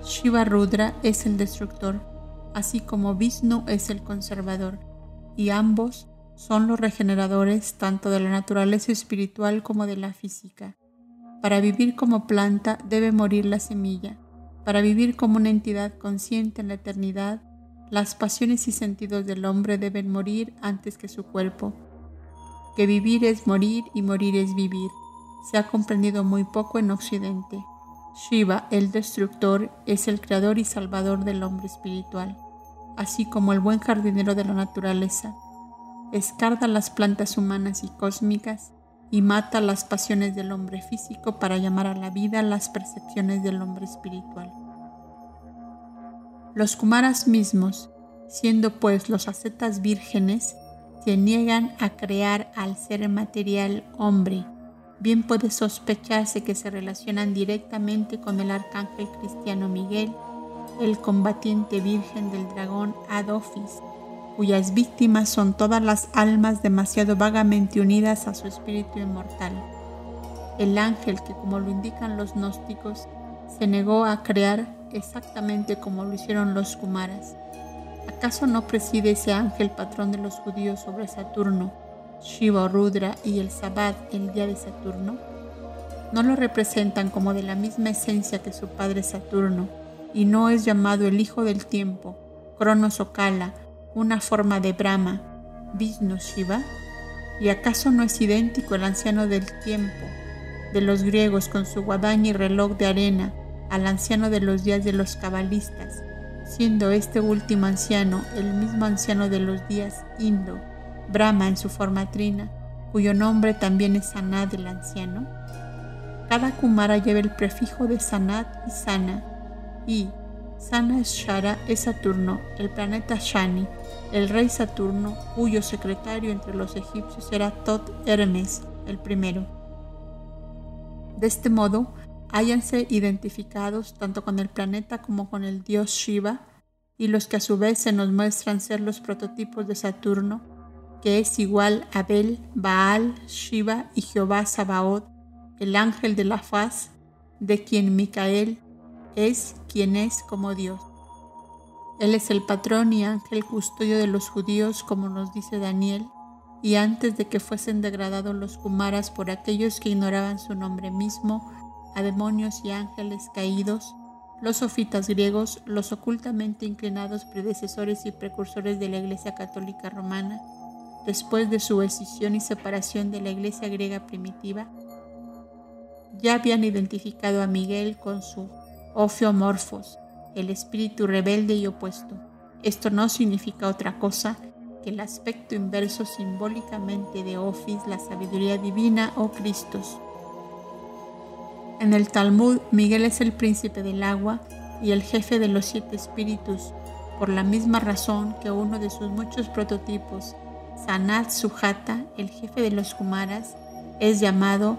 Shiva Rudra es el destructor, así como Vishnu es el conservador, y ambos son los regeneradores tanto de la naturaleza espiritual como de la física. Para vivir como planta debe morir la semilla. Para vivir como una entidad consciente en la eternidad, las pasiones y sentidos del hombre deben morir antes que su cuerpo. Que vivir es morir y morir es vivir. Se ha comprendido muy poco en Occidente. Shiva, el destructor, es el creador y salvador del hombre espiritual, así como el buen jardinero de la naturaleza. Escarda las plantas humanas y cósmicas y mata las pasiones del hombre físico para llamar a la vida las percepciones del hombre espiritual. Los Kumaras mismos, siendo pues los ascetas vírgenes, se niegan a crear al ser material hombre. Bien puede sospecharse que se relacionan directamente con el arcángel cristiano Miguel, el combatiente virgen del dragón Adofis, cuyas víctimas son todas las almas demasiado vagamente unidas a su espíritu inmortal. El ángel que, como lo indican los gnósticos, se negó a crear exactamente como lo hicieron los Kumaras. ¿Acaso no preside ese ángel patrón de los judíos sobre Saturno, Shiva o Rudra y el Sabbat el día de Saturno? ¿No lo representan como de la misma esencia que su padre Saturno y no es llamado el hijo del tiempo, Cronos o Kala, una forma de Brahma, Vishnu Shiva? ¿Y acaso no es idéntico el anciano del tiempo de los griegos con su guadaña y reloj de arena al anciano de los días de los cabalistas, siendo este último anciano el mismo anciano de los días indo, Brahma en su forma trina, cuyo nombre también es Sanad el anciano? Cada Kumara lleva el prefijo de Sanat y Sana, y Sana Shara es Saturno, el planeta Shani, el rey Saturno, cuyo secretario entre los egipcios era Tot Hermes, el primero. De este modo, háyanse identificados tanto con el planeta como con el dios Shiva, y los que a su vez se nos muestran ser los prototipos de Saturno, que es igual a Bel, Baal, Shiva y Jehová Sabaoth, el ángel de la faz, de quien Micael es quien es como Dios. Él es el patrón y ángel custodio de los judíos, como nos dice Daniel, y antes de que fuesen degradados los Kumaras por aquellos que ignoraban su nombre mismo, a demonios y ángeles caídos, los sofitas griegos, los ocultamente inclinados predecesores y precursores de la Iglesia Católica Romana, después de su escisión y separación de la Iglesia griega primitiva, ya habían identificado a Miguel con su Ophiomorphos, el espíritu rebelde y opuesto. Esto no significa otra cosa que el aspecto inverso simbólicamente de Ophis, la sabiduría divina o Cristos. En el Talmud, Miguel es el príncipe del agua y el jefe de los siete espíritus, por la misma razón que uno de sus muchos prototipos, Sanat Sujata, el jefe de los Kumaras, es llamado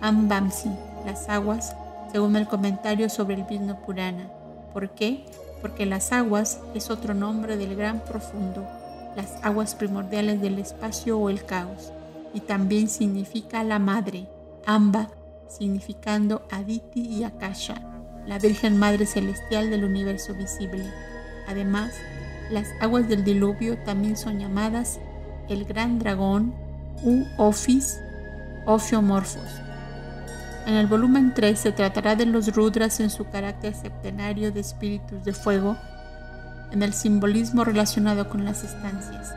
Ambamsi, las aguas, según el comentario sobre el Vishnu Purana. ¿Por qué? Porque las aguas es otro nombre del gran profundo, las aguas primordiales del espacio o el caos, y también significa la madre, Amba, significando Aditi y Akasha, la Virgen Madre Celestial del universo visible. Además, las aguas del diluvio también son llamadas el gran dragón u Ophis, Ophiomorphos, en el volumen 3 se tratará de los Rudras en su carácter septenario de espíritus de fuego, en el simbolismo relacionado con las estancias.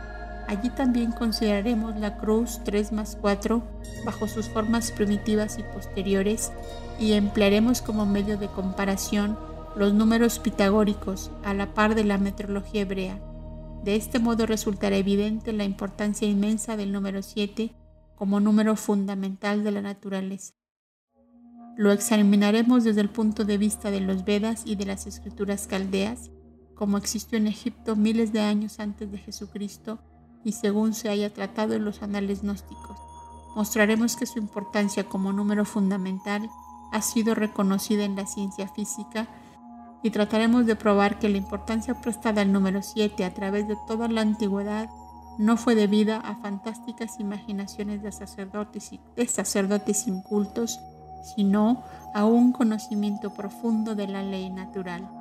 Allí también consideraremos la cruz 3 más 4 bajo sus formas primitivas y posteriores y emplearemos como medio de comparación los números pitagóricos a la par de la metrología hebrea. De este modo resultará evidente la importancia inmensa del número 7 como número fundamental de la naturaleza. Lo examinaremos desde el punto de vista de los Vedas y de las escrituras caldeas, como existió en Egipto miles de años antes de Jesucristo y según se haya tratado en los anales gnósticos. Mostraremos que su importancia como número fundamental ha sido reconocida en la ciencia física y trataremos de probar que la importancia prestada al número 7 a través de toda la antigüedad no fue debida a fantásticas imaginaciones de sacerdotes, y, de sacerdotes incultos sino a un conocimiento profundo de la ley natural.